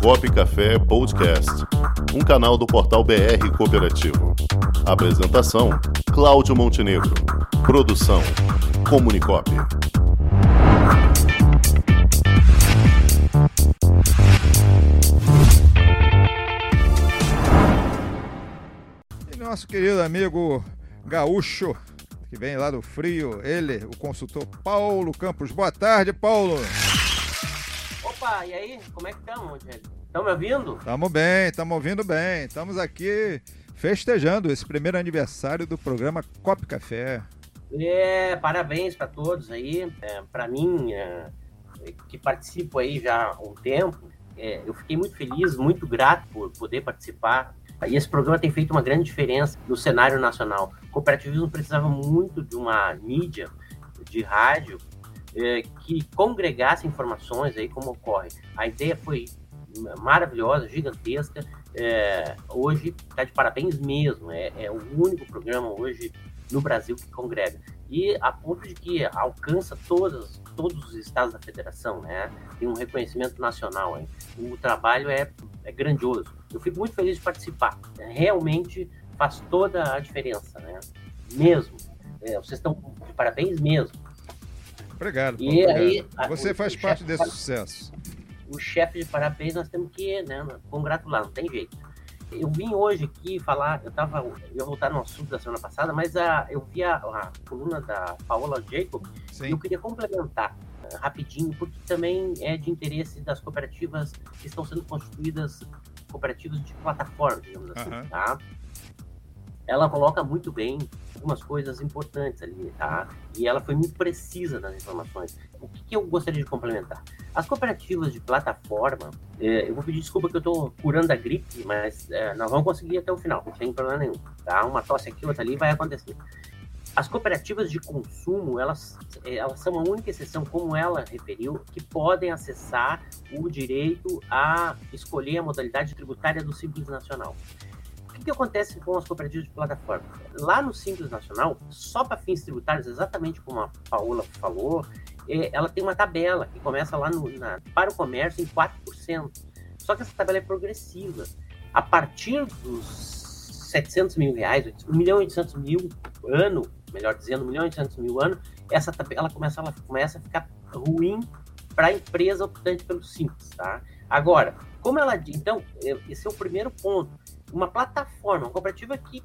Cop Café Podcast, um canal do portal BR Cooperativo. Apresentação: Cláudio Montenegro. Produção: Comunicop. E nosso querido amigo gaúcho, que vem lá do frio, ele, o consultor Paulo Campos. Boa tarde, Paulo. Opa, e aí? Como é que estamos, Rogério? Estão me ouvindo? Estamos bem, estamos ouvindo bem. Estamos aqui festejando esse primeiro aniversário do programa Cop Café. É, parabéns para todos aí. É, para mim, é, que participo aí já há um tempo, é, eu fiquei muito feliz, muito grato por poder participar. E esse programa tem feito uma grande diferença no cenário nacional. O cooperativismo precisava muito de uma mídia de rádio é, que congregasse informações aí como ocorre. A ideia foi maravilhosa, gigantesca. É, hoje está de parabéns mesmo. É, é, o único programa hoje no Brasil que congrega. E a ponto de que alcança todas, todos os estados da federação, né? Tem um reconhecimento nacional. Hein? O trabalho é, é grandioso. Eu fico muito feliz de participar. Realmente faz toda a diferença, né? Mesmo. É, vocês estão de parabéns mesmo. Obrigado. Paulo, E obrigado. aí, Você o- faz o parte desse fala- sucesso. o chefe de parabéns nós temos que né, congratular, não tem jeito. Eu vim hoje aqui falar, eu tava, eu ia voltar no assunto da semana passada, mas a, eu vi a, a coluna da Paola Jacob e Sim. eu queria complementar eh, rapidinho, porque também é de interesse das cooperativas que estão sendo constituídas, cooperativas de plataforma, digamos assim, tá? Ela coloca muito bem algumas coisas importantes ali, tá? E ela foi muito precisa nas informações. O que, que eu gostaria de complementar? As cooperativas de plataforma, eh, eu vou pedir desculpa que eu estou curando a gripe, mas eh, nós vamos conseguir até o final, não tem problema nenhum, tá? Uma tosse aqui, outra ali, vai acontecer. As cooperativas de consumo, elas, eh, elas são a única exceção, como ela referiu, que podem acessar o direito a escolher a modalidade tributária do Simples Nacional. Que, que acontece com as cooperativas de plataforma? Lá no Simples Nacional, só para fins tributários, exatamente como a Paola falou, eh, ela tem uma tabela que começa lá no, na- para o comércio em 4%. Só que essa tabela é progressiva. A partir dos 700 mil reais, 1 milhão e 800 mil ano, melhor dizendo, 1 milhão e 800 mil ano, essa tabela começa, ela começa a ficar ruim para a empresa optante pelo Simples, tá? Agora, como ela então, eh, esse é o primeiro ponto. Uma plataforma, uma cooperativa que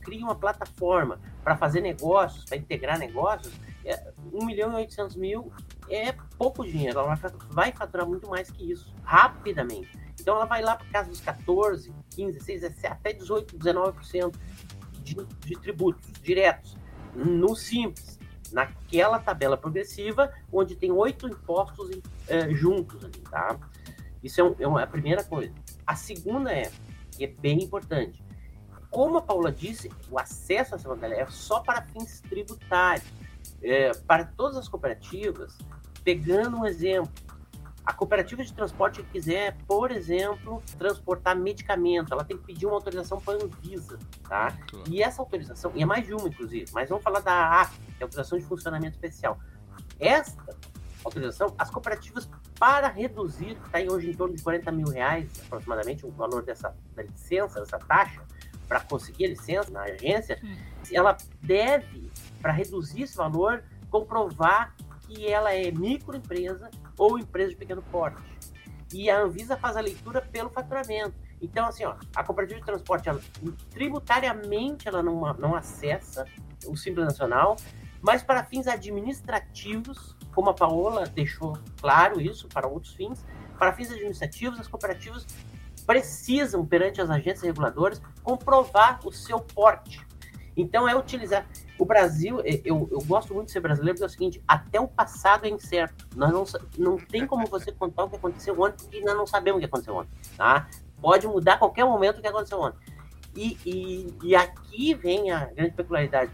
cria uma plataforma para fazer negócios, para integrar negócios, é, 1 milhão e 800 mil é pouco dinheiro, ela vai fa- vai faturar muito mais que isso, rapidamente. Então ela vai lá para casa dos 14, 15, 16, até 18, 19% de, de tributos diretos, no Simples, naquela tabela progressiva, onde tem oito impostos eh, juntos ali, tá? Isso é, um- é uma- a primeira coisa. A segunda é, que é bem importante, como a Paula disse, o acesso a essa modalidade é só para fins tributários. É, para todas as cooperativas, pegando um exemplo, a cooperativa de transporte que quiser, por exemplo, transportar medicamento, ela tem que pedir uma autorização para a Anvisa, tá? E essa autorização, e é mais de uma, inclusive, mas vamos falar da AF, que é a autorização de funcionamento especial. Esta autorização, as cooperativas, para reduzir, que está hoje em torno de 40 mil reais, aproximadamente, o valor dessa licença, dessa taxa, para conseguir a licença na agência, ela deve, para reduzir esse valor, comprovar que ela é microempresa ou empresa de pequeno porte. E a Anvisa faz a leitura pelo faturamento. Então, assim, ó, a cooperativa de transporte, ela, tributariamente, ela não, não acessa o Simples Nacional, mas para fins administrativos, como a Paola deixou claro isso, para outros fins, para fins administrativos, as cooperativas precisam, perante as agências reguladoras, comprovar o seu porte. Então, é utilizar. O Brasil, eh, eu, eu gosto muito de ser brasileiro, porque é o seguinte: até o passado é incerto. Nós não, não tem como você contar o que aconteceu ontem, porque nós não sabemos o que aconteceu ontem. Tá? Pode mudar a qualquer momento o que aconteceu ontem. E, e, e aqui vem a grande peculiaridade.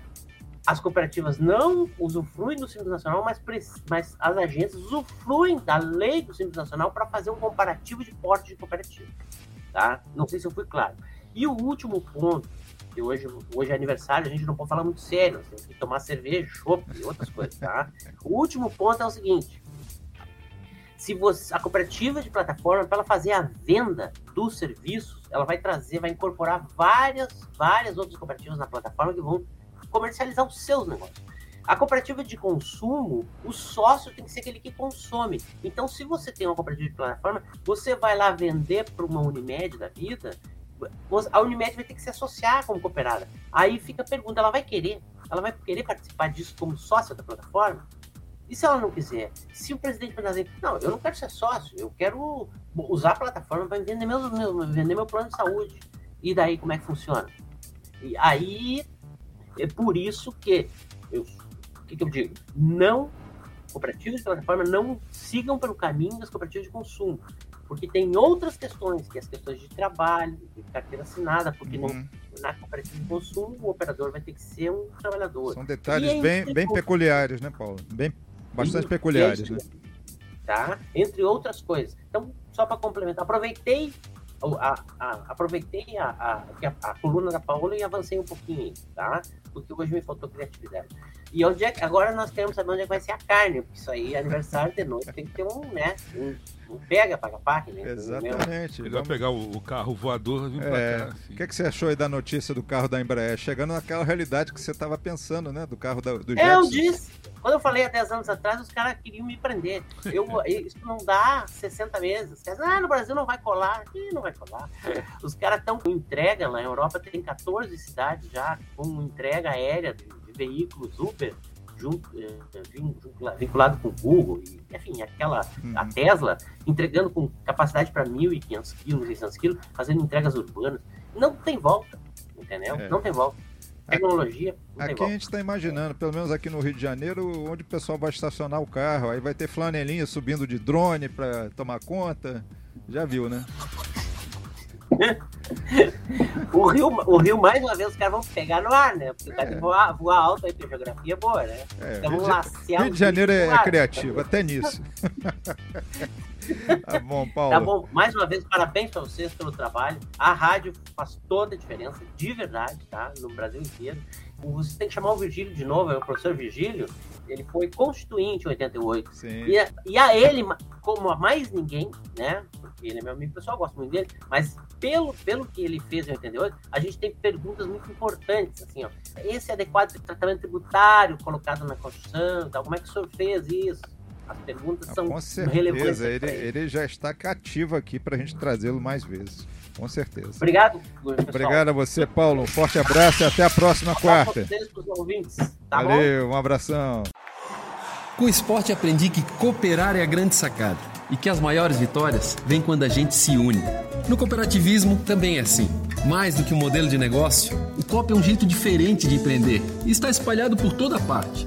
As cooperativas não usufruem do Simples Nacional, mas, mas as agências usufruem da lei do Simples Nacional para fazer um comparativo de porte de cooperativa. Tá? Não sei se eu fui claro. E o último ponto, que hoje, hoje é aniversário, a gente não pode falar muito sério, nós temos que tomar cerveja, chopp e outras coisas, tá? O último ponto é o seguinte: se você, a cooperativa de plataforma, para ela fazer a venda dos serviços, ela vai trazer, vai incorporar várias, várias outras cooperativas na plataforma que vão comercializar os seus negócios. A cooperativa de consumo, o sócio tem que ser aquele que consome. Então, se você tem uma cooperativa de plataforma, você vai lá vender para uma Unimed da vida, a Unimed vai ter que se associar como cooperada. Aí fica a pergunta, ela vai querer? Ela vai querer participar disso como sócia da plataforma? E se ela não quiser? Se o presidente for dizer, não, eu não quero ser sócio, eu quero usar a plataforma para vender meu, meu, vender meu plano de saúde. E daí como é que funciona? E aí é por isso que eu, o que, que eu digo? Não cooperativas de plataforma não sigam pelo caminho das cooperativas de consumo, porque tem outras questões, que é as questões de trabalho, de carteira assinada, porque uhum. não, na cooperativa de consumo o operador vai ter que ser um trabalhador. São detalhes bem, bem peculiares, né, Paulo? Bem Bastante peculiares, né? Tá? Entre outras coisas. Então, só para complementar, aproveitei a, a, aproveitei a, a, a, coluna da Paola e avancei um pouquinho, tá? Porque hoje me faltou criatividade. E onde é que, agora nós queremos saber onde é que vai ser a carne, porque isso aí, é aniversário de noite, tem que ter um, né? Um, um pega, paga pack, né? Exatamente. Ele vai pegar o, o, carro voador e vir é, cá. Assim. O que, é que você achou aí da notícia do carro da Embraer? Chegando naquela realidade que você estava pensando, né? Do carro da, do é, Eu disse, quando eu falei há 10 anos atrás, os caras queriam me prender. Eu, isso não dá 60 meses. Ah, no Brasil não vai colar. Ih, não vai colar. Os caras estão com entrega lá. Na Europa tem 14 cidades já com entrega aérea veículos Uber. Junto, eh, vinculado com o Google, e, enfim, aquela, a uhum. Tesla entregando com capacidade para 1.500 quilos, 600 quilos, fazendo entregas urbanas. Não tem volta, entendeu? É. Não tem volta tecnologia. Aqui a gente está imaginando, pelo menos aqui no Rio de Janeiro, onde o pessoal vai estacionar o carro. Aí vai ter flanelinha subindo de drone para tomar conta. Já viu, né? O, Rio, o Rio, mais uma vez, os caras vão pegar no ar, né? Porque o cara é. voar, voar alto aí, geografia é boa, né? É, então, Rio, de, Rio de Janeiro é, é criativo, até nisso. tá bom, Paulo. Tá bom, mais uma vez, parabéns para vocês pelo trabalho. A rádio faz toda a diferença, de verdade, tá? No Brasil inteiro. Você tem que chamar o Virgílio de novo, é o professor Virgílio. Ele foi constituinte em 88. Sim. E, a, e a ele, como a mais ninguém, né? Porque ele é meu amigo pessoal, gosto muito dele, mas pelo, pelo que ele fez em 88, a gente tem perguntas muito importantes, assim, ó. Esse adequado tratamento tributário colocado na Constituição, então, como é que o senhor fez isso? As perguntas são Com certeza, ele, ele já está cativo aqui para a gente trazê-lo mais vezes. Com certeza. Obrigado, pessoal. Obrigado a você, Paulo. Um forte abraço e até a próxima quarta. Tá Valeu, bom? um abração. Com o esporte aprendi que cooperar é a grande sacada e que as maiores vitórias vêm quando a gente se une. No cooperativismo também é assim. Mais do que um modelo de negócio, o COP é um jeito diferente de empreender e está espalhado por toda parte